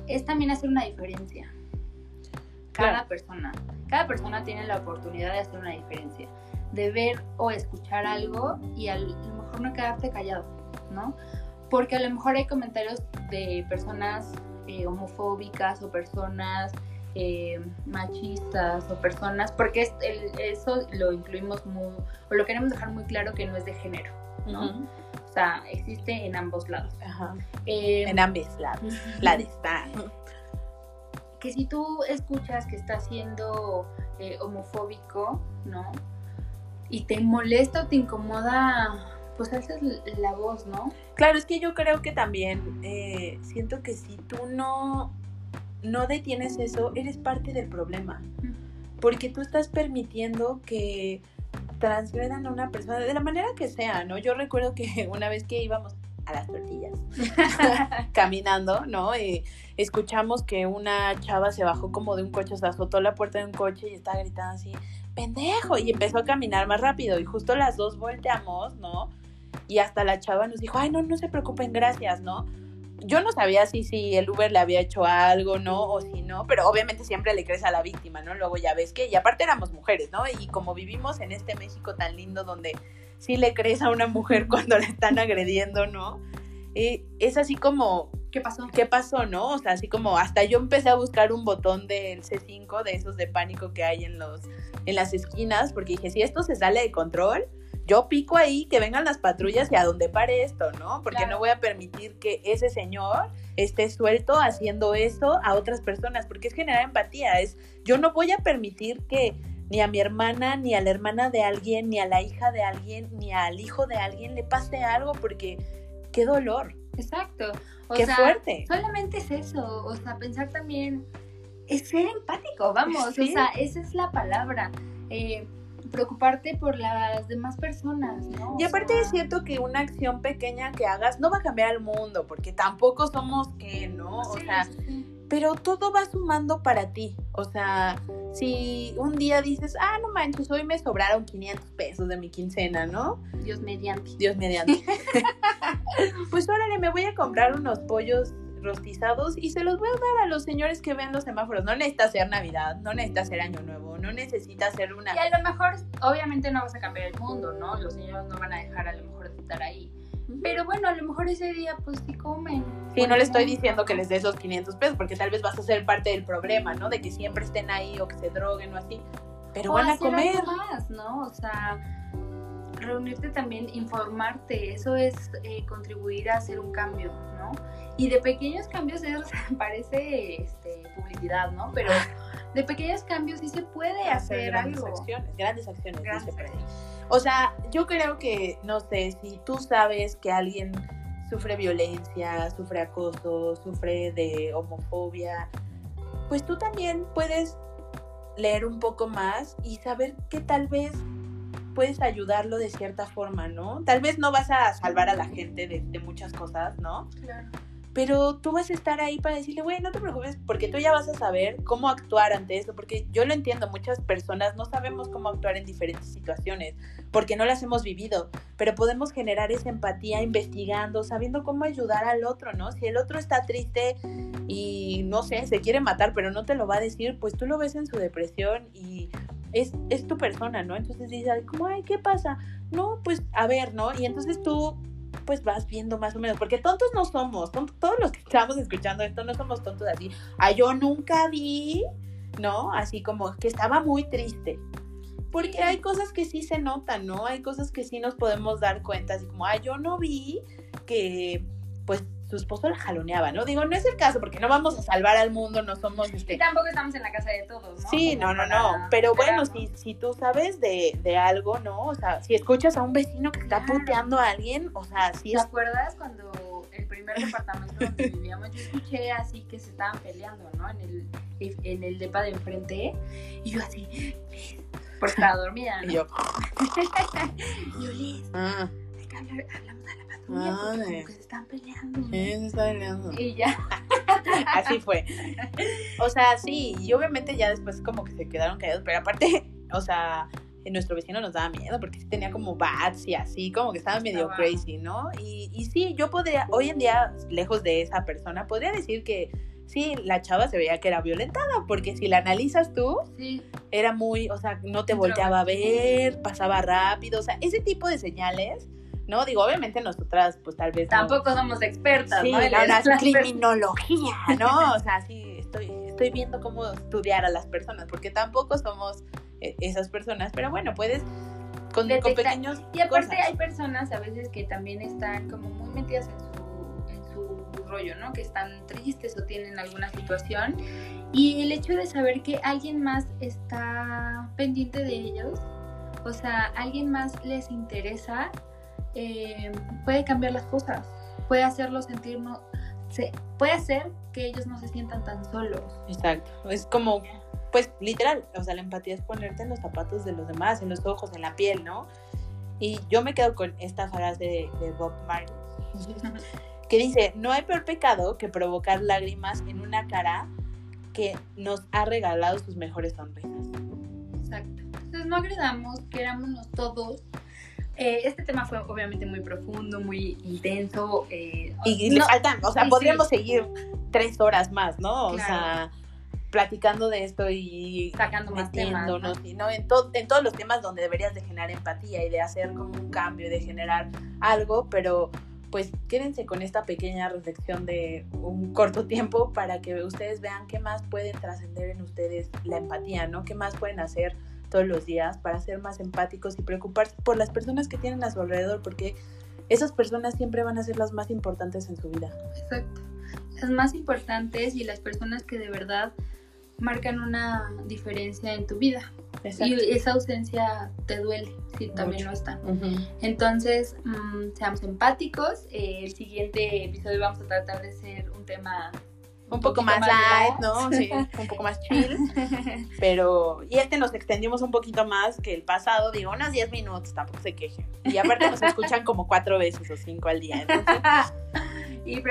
es también hacer una diferencia. Cada persona, cada persona tiene la oportunidad de hacer una diferencia, de ver o escuchar algo y a lo mejor no quedarte callado ¿no? Porque a lo mejor hay comentarios de personas eh, homofóbicas o personas eh, machistas o personas, porque eso lo incluimos muy, o lo queremos dejar muy claro que no es de género, ¿no? O sea, existe en ambos lados. Eh, en ambos lados. La de. Que si tú escuchas que está siendo homofóbico, ¿no? Y te molesta o te incomoda pues haces la voz, ¿no? Claro, es que yo creo que también eh, siento que si tú no, no detienes eso, eres parte del problema. Porque tú estás permitiendo que transgredan a una persona de la manera que sea, ¿no? Yo recuerdo que (laughs) una vez que íbamos a las tortillas (laughs) (laughs) caminando, ¿no? Eh, escuchamos que una chava se bajó como de un coche, se azotó la puerta de un coche y estaba gritando así, pendejo, y empezó a caminar más rápido y justo las dos volteamos, ¿no? Y hasta la chava nos dijo, ay, no, no se preocupen, gracias, ¿no? Yo no sabía si, si el Uber le había hecho algo, ¿no? O si no, pero obviamente siempre le crees a la víctima, ¿no? Luego ya ves que, y aparte éramos mujeres, ¿no? Y como vivimos en este México tan lindo donde sí le crees a una mujer (laughs) cuando la están agrediendo, ¿no? Eh, es así como... ¿Qué pasó? ¿Qué pasó, no? O sea, así como hasta yo empecé a buscar un botón del C5, de esos de pánico que hay en, los, en las esquinas, porque dije, si esto se sale de control, yo pico ahí, que vengan las patrullas y a donde pare esto, ¿no? Porque no voy a permitir que ese señor esté suelto haciendo eso a otras personas, porque es generar empatía, es yo no voy a permitir que ni a mi hermana, ni a la hermana de alguien, ni a la hija de alguien, ni al hijo de alguien le pase algo, porque qué dolor. Exacto. O qué fuerte. Solamente es eso, o sea, pensar también es ser empático, vamos, o sea, esa es la palabra. Eh, preocuparte por las demás personas, ¿no? Y aparte es cierto que una acción pequeña que hagas no va a cambiar el mundo, porque tampoco somos que, ¿no? O sea, pero todo va sumando para ti. O sea, si un día dices, ah, no manches, hoy me sobraron 500 pesos de mi quincena, ¿no? Dios mediante. Dios mediante. (laughs) pues órale, me voy a comprar unos pollos rostizados y se los voy a dar a los señores que ven los semáforos. No necesita ser Navidad, no necesita ser Año Nuevo, no necesita ser una... Y a lo mejor, obviamente no vas a cambiar el mundo, ¿no? Los señores no van a dejar a lo mejor de estar ahí. Pero bueno, a lo mejor ese día pues sí comen. Sí, no le estoy diciendo que les dé esos 500 pesos porque tal vez vas a ser parte del problema, ¿no? De que siempre estén ahí o que se droguen o así. Pero van a comer. más, ¿no? O sea, reunirte también, informarte, eso es eh, contribuir a hacer un cambio, ¿no? Y de pequeños cambios es, (laughs) parece este, publicidad, ¿no? Pero de pequeños cambios sí se puede hacer, grandes Acciones, grandes acciones. O sea, yo creo que, no sé, si tú sabes que alguien sufre violencia, sufre acoso, sufre de homofobia, pues tú también puedes leer un poco más y saber que tal vez puedes ayudarlo de cierta forma, ¿no? Tal vez no vas a salvar a la gente de, de muchas cosas, ¿no? Claro pero tú vas a estar ahí para decirle, güey, no te preocupes, porque tú ya vas a saber cómo actuar ante eso, porque yo lo entiendo, muchas personas no sabemos cómo actuar en diferentes situaciones, porque no las hemos vivido, pero podemos generar esa empatía investigando, sabiendo cómo ayudar al otro, ¿no? Si el otro está triste y, no sé, se quiere matar, pero no te lo va a decir, pues tú lo ves en su depresión y es, es tu persona, ¿no? Entonces dices, como, ay, ¿qué pasa? No, pues a ver, ¿no? Y entonces tú pues vas viendo más o menos, porque tontos no somos, todos los que estamos escuchando esto no somos tontos así. Ah, yo nunca vi, ¿no? Así como que estaba muy triste. Porque hay cosas que sí se notan, ¿no? Hay cosas que sí nos podemos dar cuenta, así como, ah, yo no vi que, pues, su esposo la jaloneaba, ¿no? Digo, no es el caso, porque no vamos a salvar al mundo, no somos... Este... Y tampoco estamos en la casa de todos, ¿no? Sí, no, no, no, pero bueno, si, si tú sabes de, de, algo, ¿no? O sea, si escuchas a un vecino que está puteando a alguien, o sea, sí ¿Te acuerdas cuando el primer departamento donde vivíamos, yo escuché así que se estaban peleando, ¿no? En el, en el depa de enfrente. Y yo así, porque estaba dormida, ¿no? Y yo, (laughs) yo, Liz, ah, hay que hablar- hablamos a porque como que se están peleando. ¿qué se está peleando? Y ya. (laughs) Así fue. O sea, sí, y obviamente ya después como que se quedaron callados, pero aparte, (laughs) o sea, nuestro vecino nos daba miedo porque sí tenía como bats y así, como que estaba medio Estaba- crazy, ¿no? Y, y sí, yo podría, hoy en día, lejos de esa persona, podría decir que sí, la chava se veía que era violentada, porque si la analizas tú, Sí, era muy, o sea, no te volteaba a ver, pasaba rápido, o sea, ese tipo de señales, ¿no? Digo, obviamente nosotras, pues tal vez... no- tampoco somos expertas, Sí, ¿no? En no, las criminología, ¿no? O sea, sí, estoy, estoy viendo cómo estudiar a las personas, porque tampoco somos eh, esas personas, pero bueno, puedes con, con pequeños Y aparte cosas. hay personas a veces que también están como muy metidas en su rollo, ¿no? Que están tristes o tienen alguna situación. Y el hecho de saber que alguien más está pendiente de ellos, o sea, alguien más les interesa, eh, puede cambiar las cosas, puede hacerlos sentir, no, se, puede hacer que ellos no se sientan tan solos. Exacto, es como, pues literal, o sea, la empatía es ponerte en los zapatos de los demás, en los ojos, en la piel, ¿no? Y yo me quedo con esta frase de, de Bob Marley, que dice, no hay peor pecado que provocar lágrimas en una cara que nos ha regalado sus mejores sonrisas. Exacto. Entonces no agredamos, querámonos todos. Eh, este tema fue obviamente muy profundo, muy intenso. eh, Y, y le no- faltan, o sea, sí, podríamos sí. seguir tres horas más, ¿no? O Claro. sea, platicando de esto y sacando más temas. ¿no? y, ¿no? En, to- en todos los temas donde deberías de generar empatía y de hacer como un cambio, de generar algo, pero pues quédense con esta pequeña reflexión de un corto tiempo para que ustedes vean qué más pueden trascender en ustedes la empatía, ¿no? ¿Qué más pueden hacer todos los días para ser más empáticos y preocuparse por las personas que tienen a su alrededor, porque esas personas siempre van a ser las más importantes en su vida. Exacto. Las más importantes y las personas que de verdad marcan una diferencia en tu vida. Y esa ausencia te duele si también no están. Entonces, mm, seamos empáticos. Eh, el siguiente episodio vamos a tratar de ser un tema un poco más light. ¿no? Sí, (laughs) un poco más chill. (laughs) Pero, y este nos extendimos un poquito más que el pasado, digo, unos 10 minutos, tampoco se quejen. Y aparte nos escuchan como cuatro veces o cinco al día. Entonces, (laughs) y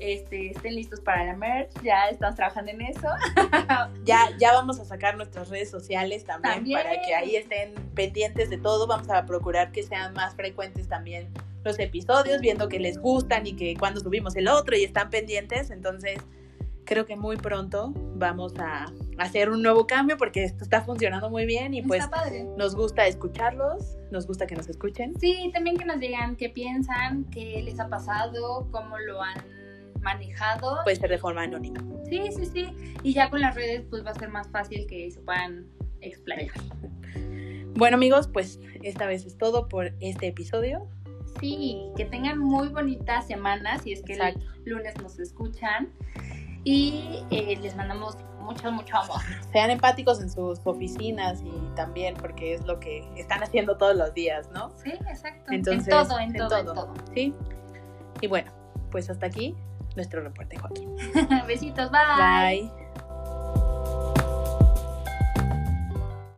este, estén listos para la merch, ya estamos trabajando en eso. ya, ya vamos a sacar nuestras redes sociales también, También. para que ahí estén pendientes de todo. Vamos a procurar que sean más frecuentes también los episodios, viendo que les gustan y que cuando subimos el otro y están pendientes. Entonces, creo que muy pronto vamos a hacer un nuevo cambio porque esto está funcionando muy bien y pues nos gusta escucharlos, nos gusta que nos escuchen. Sí, también que nos digan qué piensan, qué les ha pasado, cómo lo han manejado. Puede ser de forma anónima. Sí, sí, sí. Y ya con las redes pues va a ser más fácil que se puedan explayar. Bueno amigos, pues esta vez es todo por este episodio. Sí, que tengan muy bonitas semanas si es que Exacto. el lunes nos escuchan. Y eh, les mandamos mucho, mucho amor. Sean empáticos en sus oficinas y también porque es lo que están haciendo todos los días, ¿no? Sí, exacto. Entonces, en todo, en, en todo, en todo. todo. Sí. Y bueno, pues hasta aquí nuestro reporte, Joaquín. (laughs) Besitos, bye. Bye.